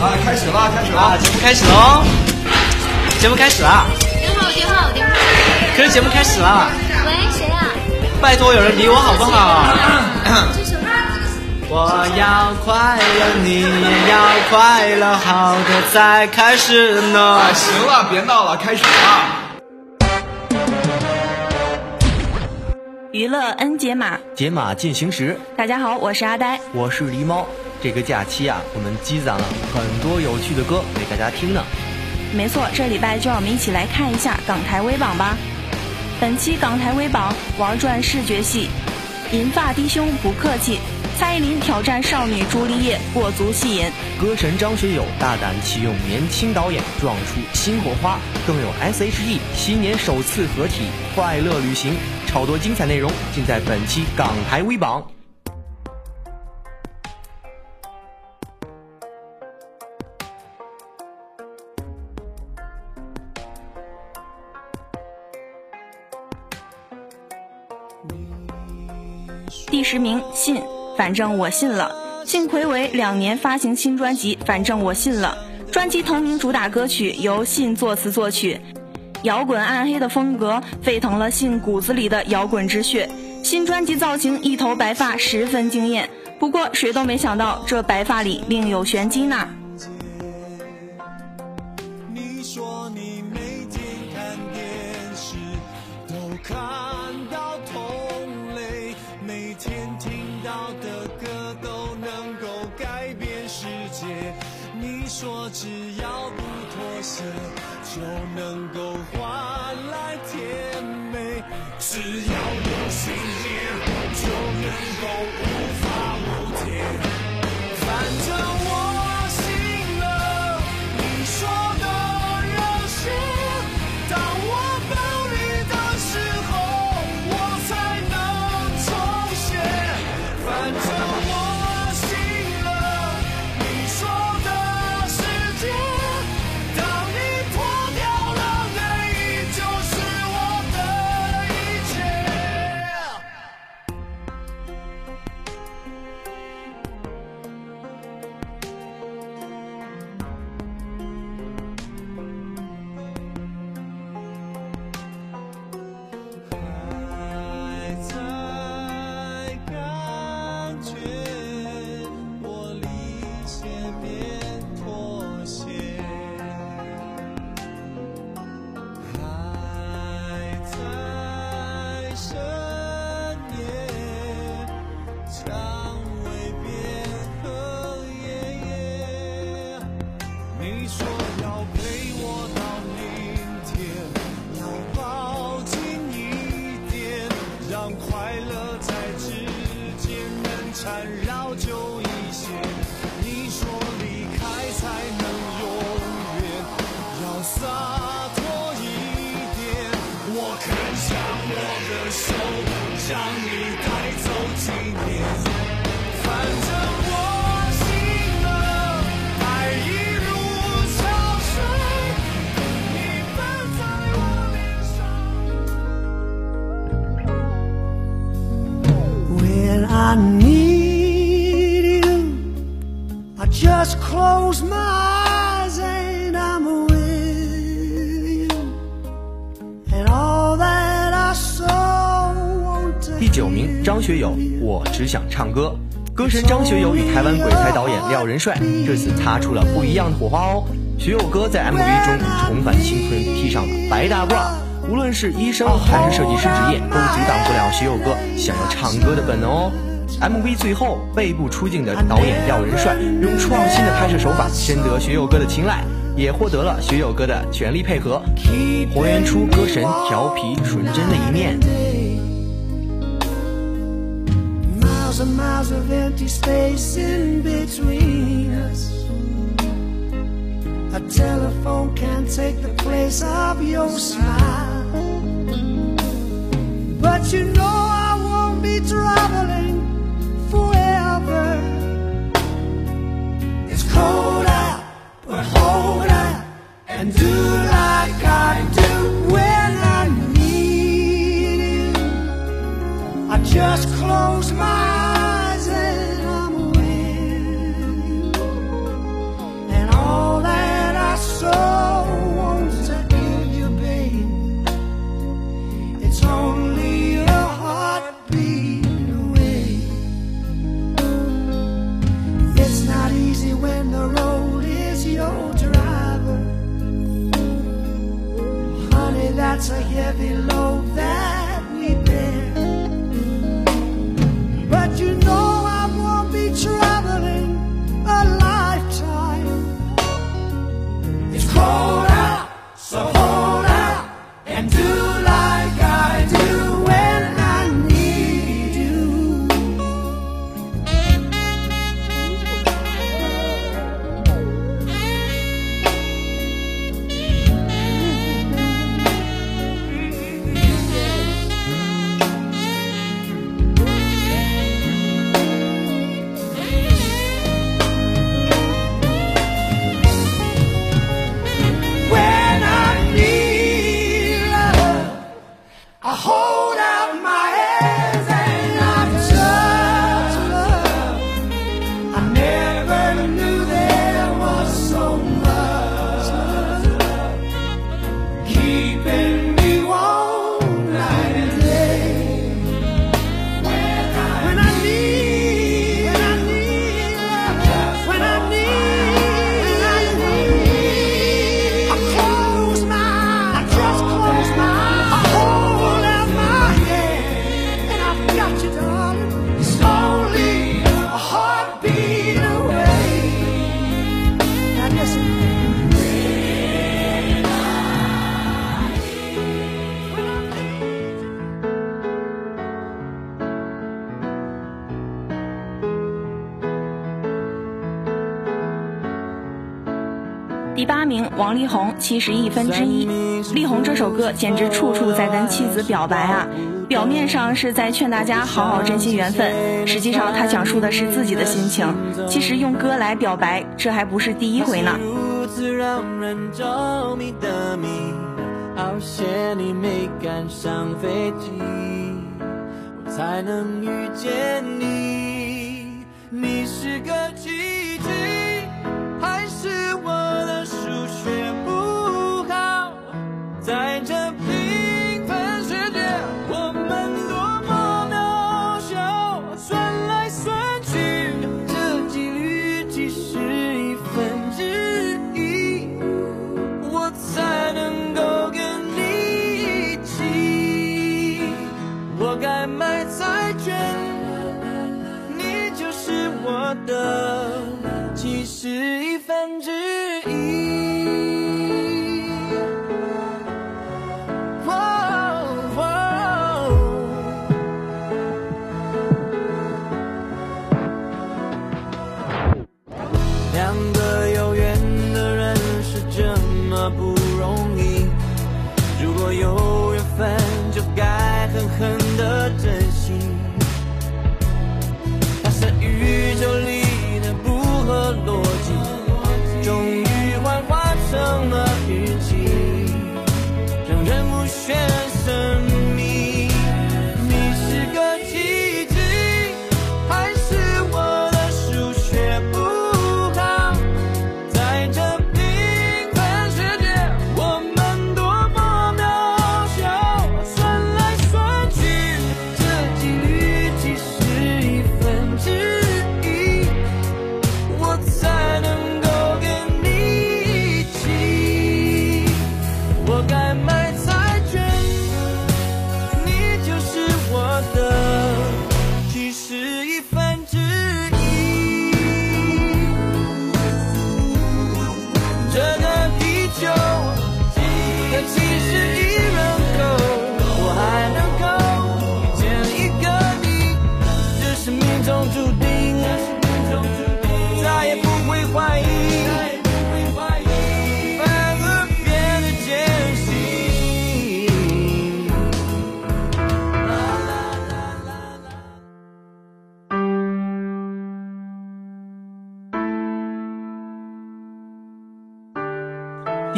啊，开始了，开始了，节目开始喽！节目开始了。电话，电话，电话。可是节目开始了。喂，谁啊？拜托，有人理我好不好？我要快乐，你也要快乐，好的再开始呢。行了，别闹了，开始了。娱乐 N 解码，解码进行时。大家好，我是阿呆，我是狸猫。这个假期啊，我们积攒了很多有趣的歌给大家听呢。没错，这礼拜就让我们一起来看一下港台微榜吧。本期港台微榜玩转视觉系，银发低胸不客气。蔡依林挑战少女朱丽叶，过足戏瘾；歌神张学友大胆启用年轻导演，撞出新火花；更有 S.H.E 新年首次合体，快乐旅行，超多精彩内容尽在本期港台微榜。第十名，信。反正我信了，幸亏为两年发行新专辑。反正我信了，专辑同名主打歌曲由信作词作曲，摇滚暗黑的风格沸腾了信骨子里的摇滚之血。新专辑造型一头白发十分惊艳，不过谁都没想到这白发里另有玄机呢。第九名，张学友，我只想唱歌。歌神张学友与台湾鬼才导演廖仁帅这次擦出了不一样的火花哦。学友哥在 MV 中重返青春，披上了白大褂，无论是医生还是设计师职业，都阻挡不了学友哥想要唱歌的本能哦。MV 最后背部出镜的导演廖仁帅，用创新的拍摄手法深得学友哥的青睐，也获得了学友哥的全力配合，还原出歌神调皮纯真的一面。A telephone can't take the place of your smile. But you know I won't be traveling. hold up, but hold up and do like I do when I need you. I just close my the road is your driver. Honey, that's a heavy load that 第八名王力宏七十亿分之一。力宏这首歌简直处处在跟妻子表白啊，表面上是在劝大家好好珍惜缘分，实际上他讲述的是自己的心情。其实用歌来表白，这还不是第一回呢。好你没赶上飞机，我才能遇见你。你是个奇。是。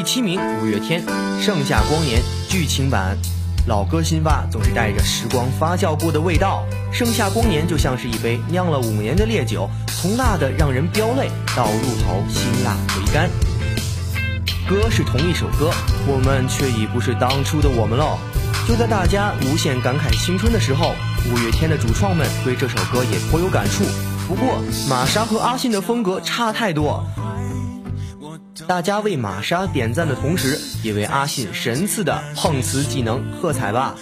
第七名，五月天《盛夏光年》剧情版。老歌新发，总是带着时光发酵过的味道。盛夏光年就像是一杯酿了五年的烈酒，从辣的让人飙泪，到入口辛辣回甘。歌是同一首歌，我们却已不是当初的我们了。就在大家无限感慨青春的时候，五月天的主创们对这首歌也颇有感触。不过，玛莎和阿信的风格差太多。大家为玛莎点赞的同时，也为阿信神似的碰瓷技能喝彩吧。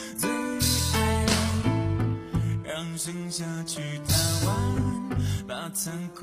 把残酷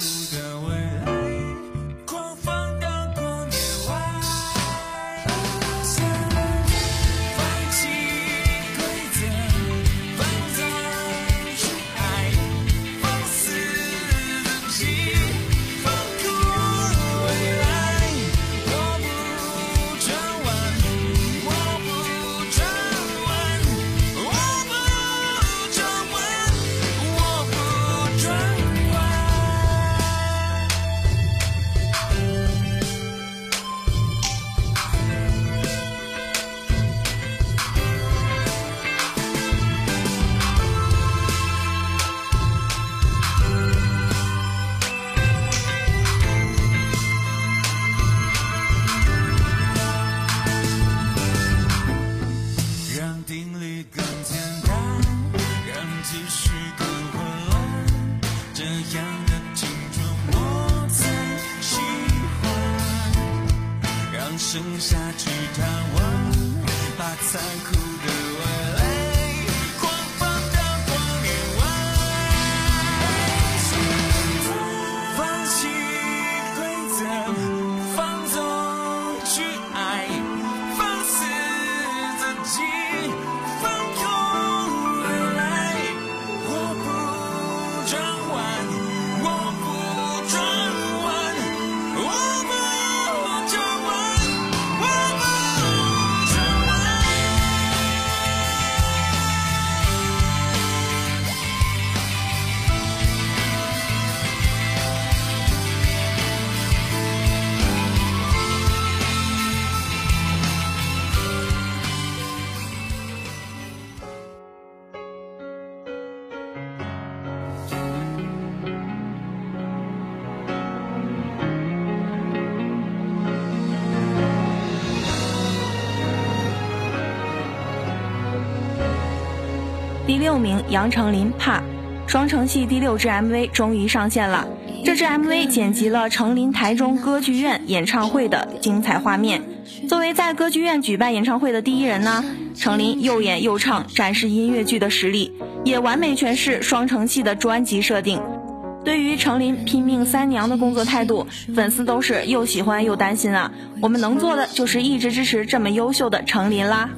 六名，杨丞琳《怕》，双城戏第六支 MV 终于上线了。这支 MV 剪辑了程琳台中歌剧院演唱会的精彩画面。作为在歌剧院举办演唱会的第一人呢，程琳又演又唱，展示音乐剧的实力，也完美诠释双城戏的专辑设定。对于程琳拼命三娘的工作态度，粉丝都是又喜欢又担心啊。我们能做的就是一直支持这么优秀的程琳啦。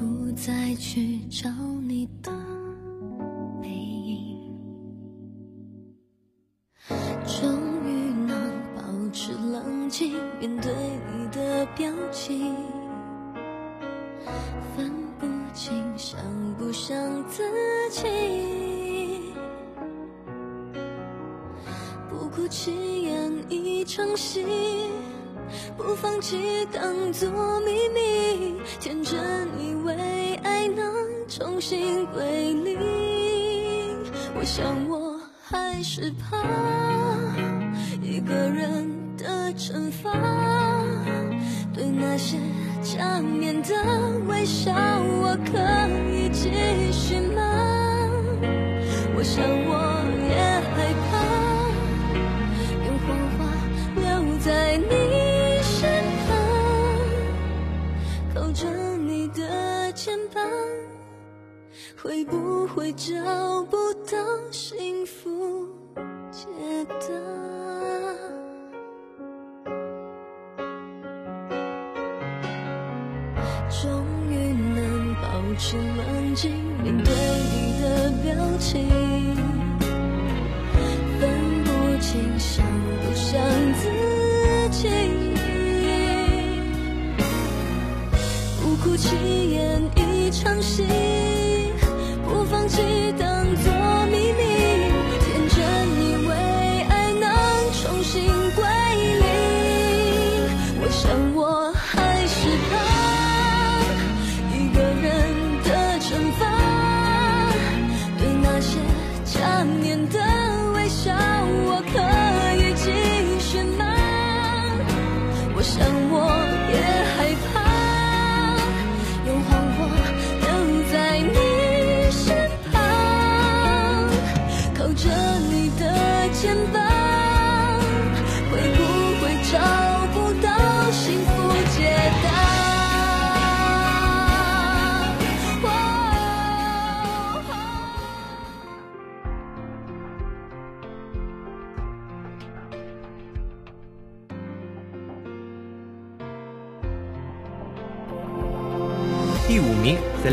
不放弃当作秘密，天真以为爱能重新归零。我想我还是怕一个人的惩罚，对那些假面的微笑，我可以继续吗？我想我会不会找不到幸福解答？终于能保持冷静面对你的表情，分不清像不像自己。不哭泣演一场戏，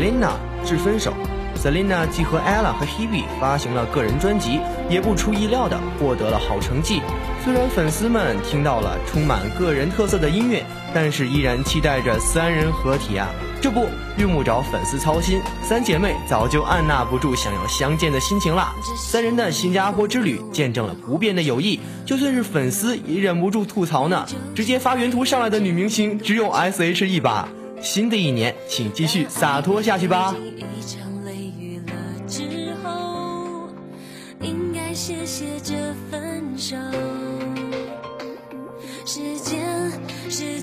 ，Selina 致分手。Selina 继和 Ella 和 Hebe 发行了个人专辑，也不出意料的获得了好成绩。虽然粉丝们听到了充满个人特色的音乐，但是依然期待着三人合体啊！这不用不着粉丝操心，三姐妹早就按捺不住想要相见的心情啦。三人的新加坡之旅见证了不变的友谊，就算是粉丝也忍不住吐槽呢。直接发原图上来的女明星只有 S.H. 一把。新的一年，请继续洒脱下去吧。谢谢这分手。时间是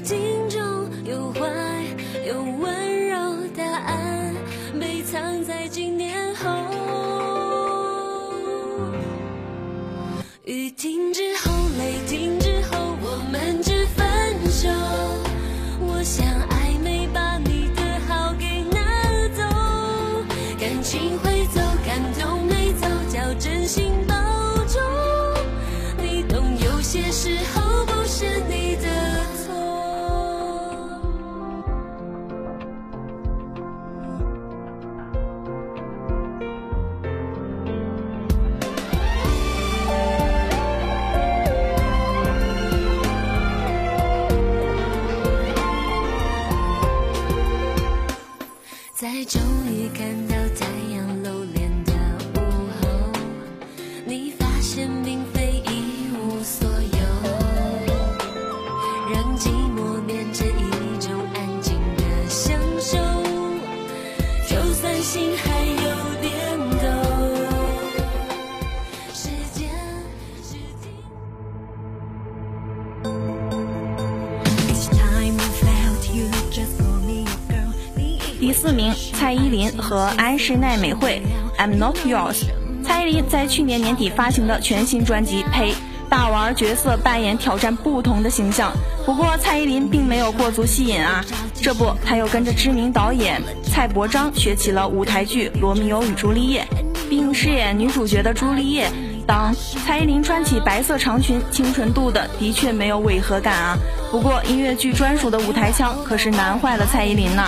和安室奈美惠，I'm Not Yours。蔡依林在去年年底发行的全新专辑《呸》，大玩角色扮演，挑战不同的形象。不过蔡依林并没有过足戏瘾啊，这不，她又跟着知名导演蔡伯章学起了舞台剧《罗密欧与朱丽叶》，并饰演女主角的朱丽叶。当蔡依林穿起白色长裙，清纯度的的确没有违和感啊。不过音乐剧专属的舞台腔可是难坏了蔡依林呢。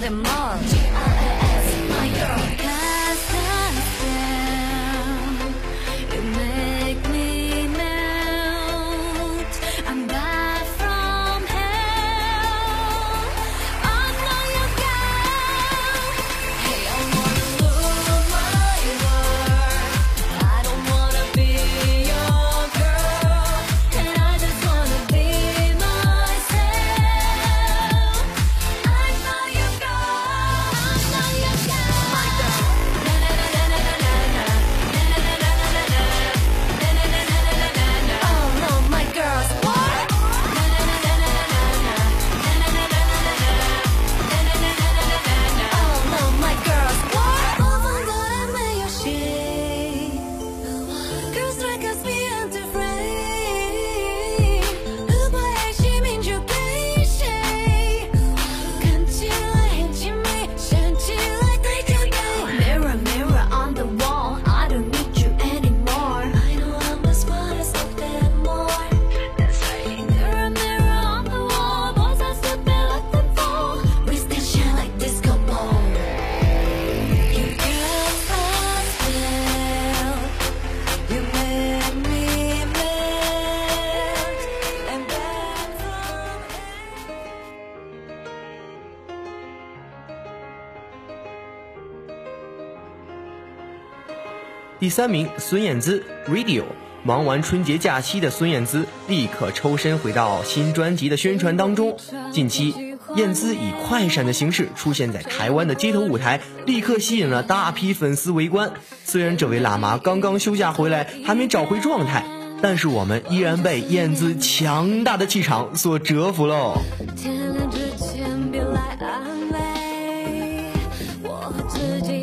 them all. 第三名，孙燕姿《Radio》。忙完春节假期的孙燕姿立刻抽身回到新专辑的宣传当中。近期，燕姿以快闪的形式出现在台湾的街头舞台，立刻吸引了大批粉丝围观。虽然这位辣妈刚刚休假回来，还没找回状态，但是我们依然被燕姿强大的气场所折服喽。天亮之前别来安慰，我自己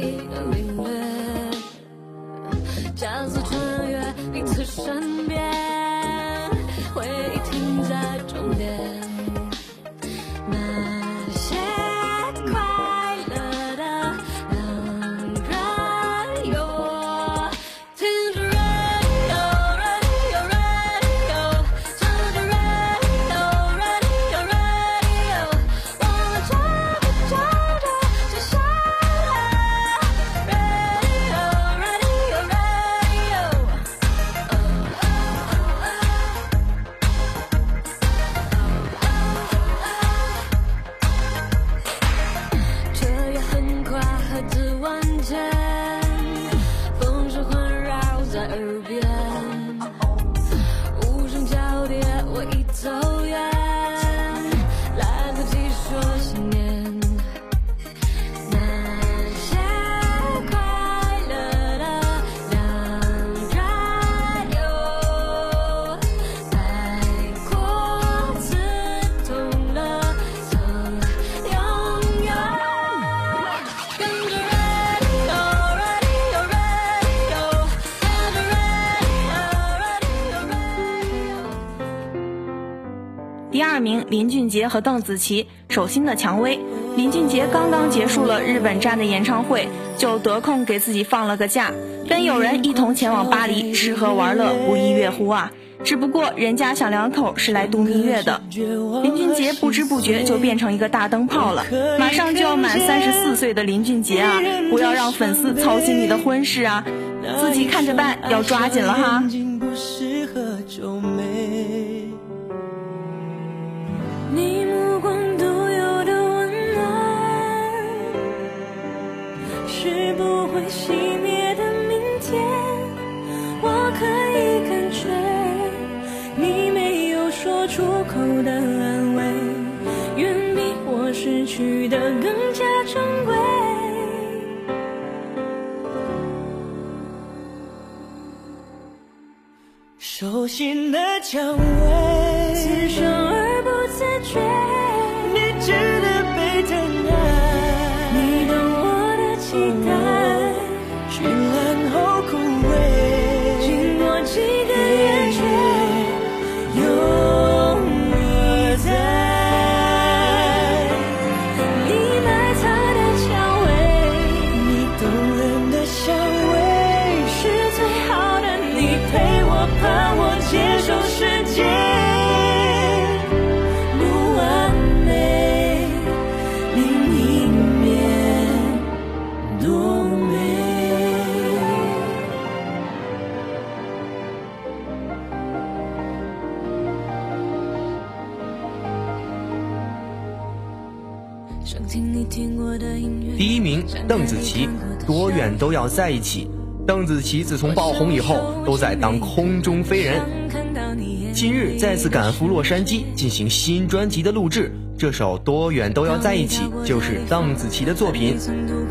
yeah. 林俊杰和邓紫棋，手心的蔷薇。林俊杰刚刚结束了日本站的演唱会，就得空给自己放了个假，跟友人一同前往巴黎吃喝玩乐，不亦乐乎啊！只不过人家小两口是来度蜜月的，林俊杰不知不觉就变成一个大灯泡了。马上就要满三十四岁的林俊杰啊，不要让粉丝操心你的婚事啊，自己看着办，要抓紧了哈。熄灭的明天。我可以感觉，你没有说出口的安慰，远比我失去的更加珍贵。手心的蔷薇，在一起。邓紫棋自从爆红以后，都在当空中飞人。近日再次赶赴洛杉矶进行新专辑的录制，这首《多远都要在一起》就是邓紫棋的作品，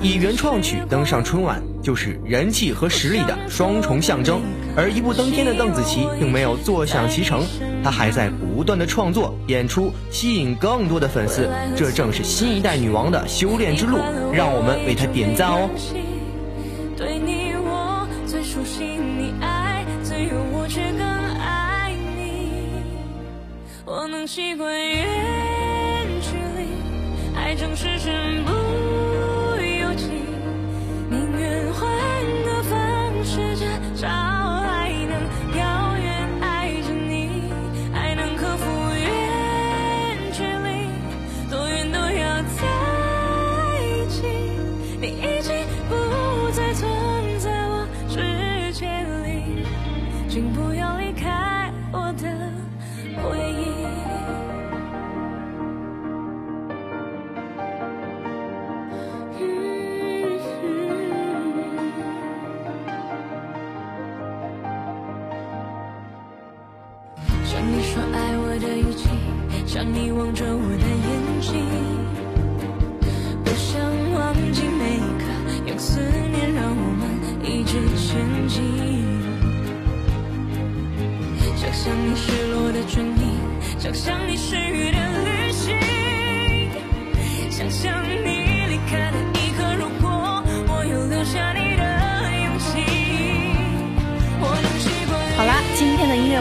以原创曲登上春晚，就是人气和实力的双重象征。而一步登天的邓紫棋并没有坐享其成，她还在不断的创作、演出，吸引更多的粉丝。这正是新一代女王的修炼之路，让我们为她点赞哦。习惯远距离，爱总是身不由己，宁愿换个方式至少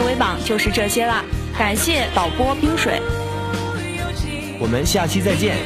微榜就是这些啦，感谢导播冰水。我们下期再见。